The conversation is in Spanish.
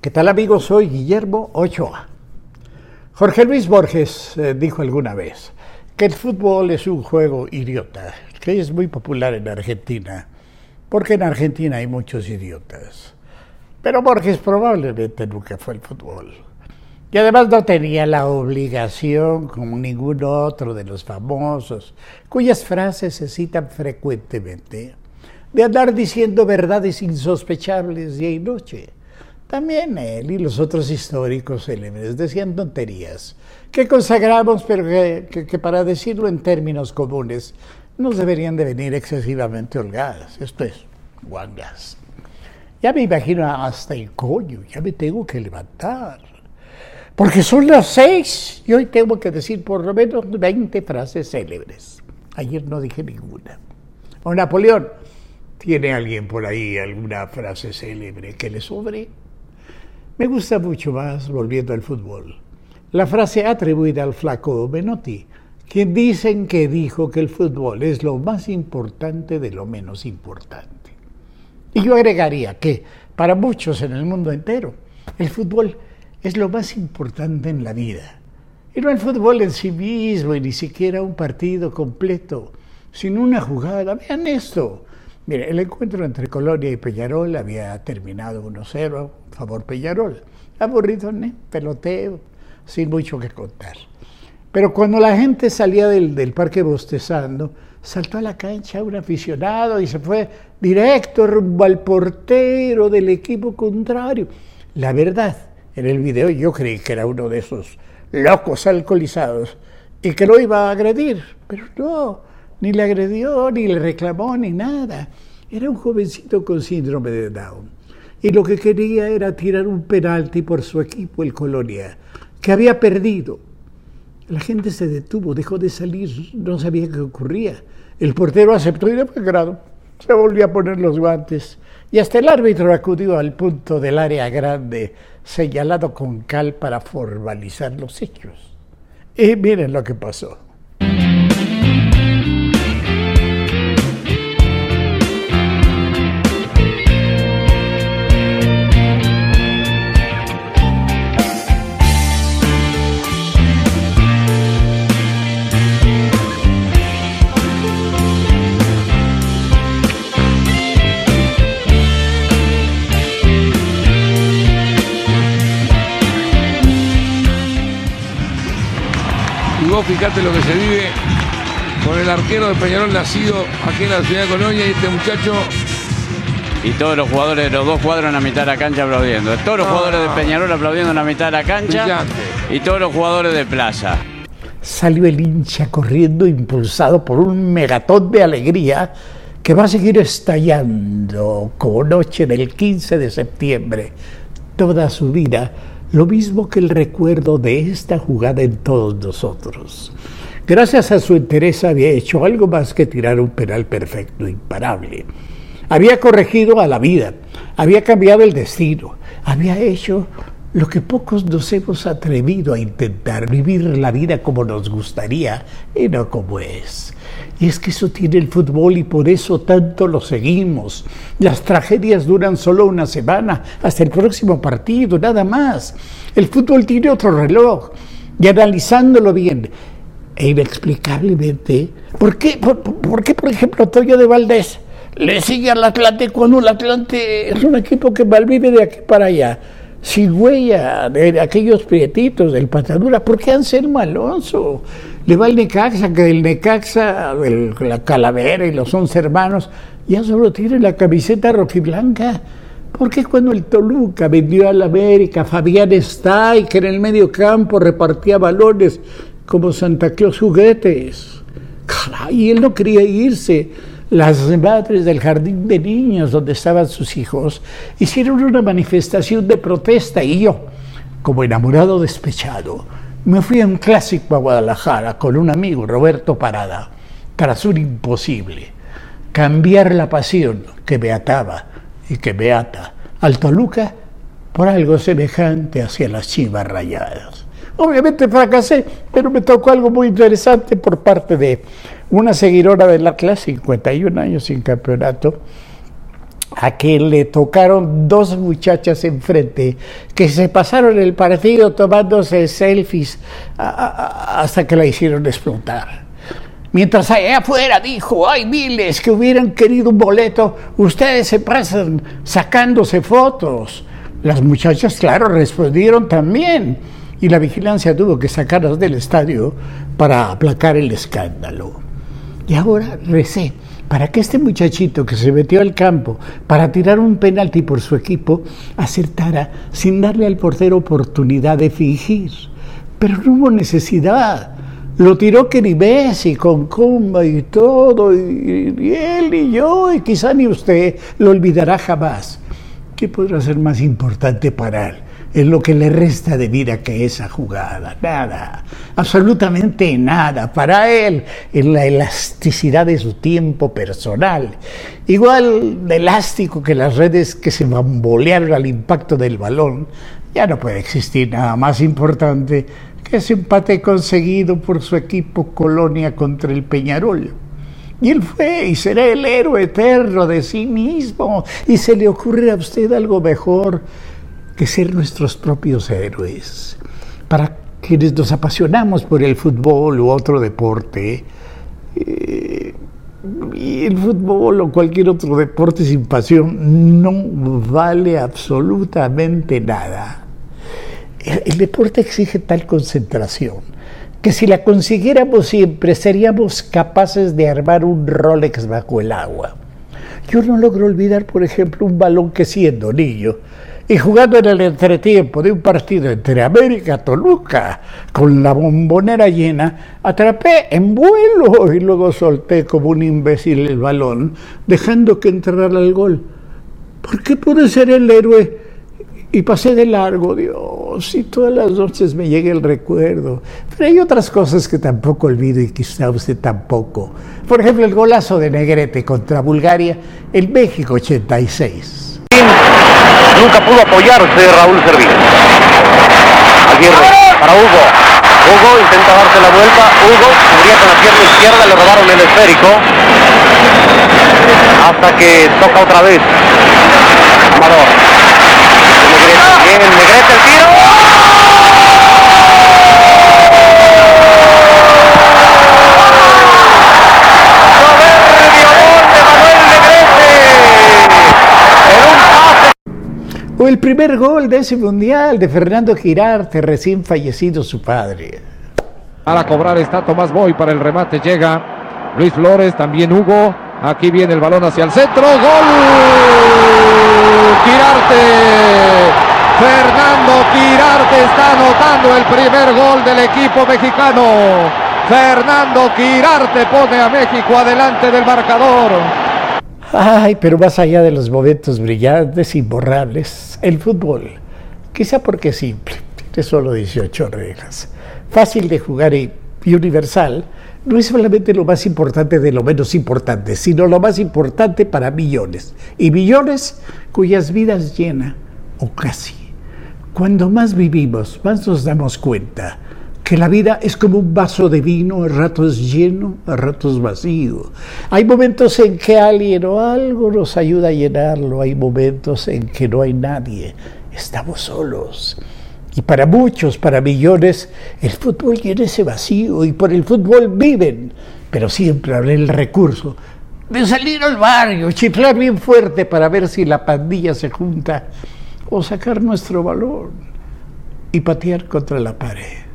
¿Qué tal amigos? Soy Guillermo Ochoa. Jorge Luis Borges eh, dijo alguna vez que el fútbol es un juego idiota, que es muy popular en Argentina, porque en Argentina hay muchos idiotas. Pero Borges probablemente nunca fue el fútbol. Y además no tenía la obligación, como ningún otro de los famosos, cuyas frases se citan frecuentemente, de andar diciendo verdades insospechables día y noche también él y los otros históricos célebres decían tonterías que consagramos, pero que, para decirlo en términos comunes nos deberían de venir excesivamente holgadas. Esto es, guangas. Ya me imagino hasta el coño, ya me tengo que levantar. Porque son las seis y hoy tengo que decir por lo menos 20 frases célebres. Ayer no dije ninguna. O Napoleón, ¿tiene alguien por ahí alguna frase célebre que le sobre? Me gusta mucho más, volviendo al fútbol, la frase atribuida al flaco Benotti, quien dicen que dijo que el fútbol es lo más importante de lo menos importante. Y yo agregaría que para muchos en el mundo entero, el fútbol es lo más importante en la vida. Y no el fútbol en sí mismo, y ni siquiera un partido completo, sino una jugada. Vean esto. Mire, el encuentro entre Colonia y Peñarol había terminado 1-0 a favor Peñarol. Aburrido, ¿no? peloteo, sin mucho que contar. Pero cuando la gente salía del, del, parque bostezando, saltó a la cancha un aficionado y se fue directo rumbo al portero del equipo contrario. La verdad, en el video yo creí que era uno de esos locos alcoholizados y que lo iba a agredir, pero no, ni le agredió, ni le reclamó, ni nada. Era un jovencito con síndrome de Down. Y lo que quería era tirar un penalti por su equipo, el Colonia, que había perdido. La gente se detuvo, dejó de salir, no sabía qué ocurría. El portero aceptó y de buen grado. Se volvió a poner los guantes. Y hasta el árbitro acudió al punto del área grande, señalado con cal para formalizar los hechos. Y miren lo que pasó. Fíjate lo que se vive con el arquero de Peñarol nacido aquí en la ciudad de Colonia y este muchacho. Y todos los jugadores de los dos cuadros en la mitad de la cancha aplaudiendo. Todos los ah. jugadores de Peñarol aplaudiendo en la mitad de la cancha. Y todos los jugadores de Plaza. Salió el hincha corriendo impulsado por un megatón de alegría que va a seguir estallando como noche del 15 de septiembre toda su vida lo mismo que el recuerdo de esta jugada en todos nosotros. Gracias a su interés había hecho algo más que tirar un penal perfecto, imparable. Había corregido a la vida, había cambiado el destino, había hecho lo que pocos nos hemos atrevido a intentar, vivir la vida como nos gustaría y no como es. Y es que eso tiene el fútbol y por eso tanto lo seguimos. Las tragedias duran solo una semana, hasta el próximo partido, nada más. El fútbol tiene otro reloj. Y analizándolo bien, e inexplicablemente, ¿por qué, por, qué, por ejemplo, Toyo de Valdés le sigue al Atlante cuando el Atlante es un equipo que malvive de aquí para allá? Sin huella de aquellos prietitos del Patadura, ¿por qué Anselmo Alonso? Le va el Necaxa, que el Necaxa, la Calavera y los once hermanos, ya solo tiene la camiseta rojiblanca. ¿Por qué cuando el Toluca vendió a la América, Fabián está y que en el medio campo repartía balones como Santa Claus juguetes? y él no quería irse. Las madres del jardín de niños donde estaban sus hijos hicieron una manifestación de protesta y yo, como enamorado despechado, me fui a un clásico a Guadalajara con un amigo, Roberto Parada, tras un imposible, cambiar la pasión que me ataba y que me ata al Toluca por algo semejante hacia las chivas rayadas. Obviamente fracasé, pero me tocó algo muy interesante por parte de una seguidora del Atlas, 51 años sin campeonato, a que le tocaron dos muchachas enfrente que se pasaron el partido tomándose selfies hasta que la hicieron explotar. Mientras allá afuera dijo, hay miles que hubieran querido un boleto, ustedes se pasan sacándose fotos. Las muchachas, claro, respondieron también y la vigilancia tuvo que sacarlas del estadio para aplacar el escándalo. Y ahora recé para que este muchachito que se metió al campo para tirar un penalti por su equipo acertara sin darle al portero oportunidad de fingir. Pero no hubo necesidad. Lo tiró y con comba y todo, y, y, él y yo, y quizá ni usted lo olvidará jamás. ¿Qué podrá ser más importante para él? En lo que le resta de vida que esa jugada. Nada, absolutamente nada. Para él, en la elasticidad de su tiempo personal. Igual de elástico que las redes que se bambolearon al impacto del balón, ya no puede existir nada más importante que ese empate conseguido por su equipo Colonia contra el Peñarol. Y él fue y será el héroe eterno de sí mismo. Y se le ocurre a usted algo mejor que ser nuestros propios héroes. Para quienes nos apasionamos por el fútbol u otro deporte, eh, el fútbol o cualquier otro deporte sin pasión no vale absolutamente nada. El, deporte exige tal concentración que si la consiguiéramos siempre seríamos capaces de armar un Rolex bajo el agua. Yo no logro olvidar, por ejemplo, un balón que siendo niño y jugando en el entretiempo de un partido entre América Toluca con la bombonera llena, atrapé en vuelo y luego solté como un imbécil el balón, dejando que entrara al gol. ¿Por qué pude ser el héroe? Y pasé de largo, Dios, y todas las noches me llega el recuerdo. Pero hay otras cosas que tampoco olvido y quizá usted tampoco. Por ejemplo, el golazo de Negrete contra Bulgaria en México 86 nunca pudo apoyarse Raúl Servín. Aguirre para Hugo. Hugo intenta darse la vuelta. Hugo cubría con la pierna izquierda, le robaron el esférico. Hasta que toca otra vez. Amador. Negrete, bien, Negrete el tiro. O el primer gol de ese mundial de Fernando Girarte, recién fallecido su padre. A cobrar está Tomás Boy para el remate. Llega Luis Flores, también Hugo. Aquí viene el balón hacia el centro. ¡Gol! Girarte. Fernando Quirarte está anotando el primer gol del equipo mexicano. Fernando Quirarte pone a México adelante del marcador. Ay, pero más allá de los momentos brillantes, imborrables, el fútbol, quizá porque es simple, tiene solo 18 reglas, fácil de jugar y, universal, no es solamente lo más importante de lo menos importante, sino lo más importante para millones, y millones cuyas vidas llena, o casi. Cuando más vivimos, más nos damos cuenta que la vida es como un vaso de vino, a ratos lleno, a ratos vacío. Hay momentos en que alguien o algo nos ayuda a llenarlo, hay momentos en que no hay nadie, estamos solos. Y para muchos, para millones, el fútbol llena ese vacío y por el fútbol viven, pero siempre habrá el recurso de salir al barrio, chiflar bien fuerte para ver si la pandilla se junta o sacar nuestro valor y patear contra la pared.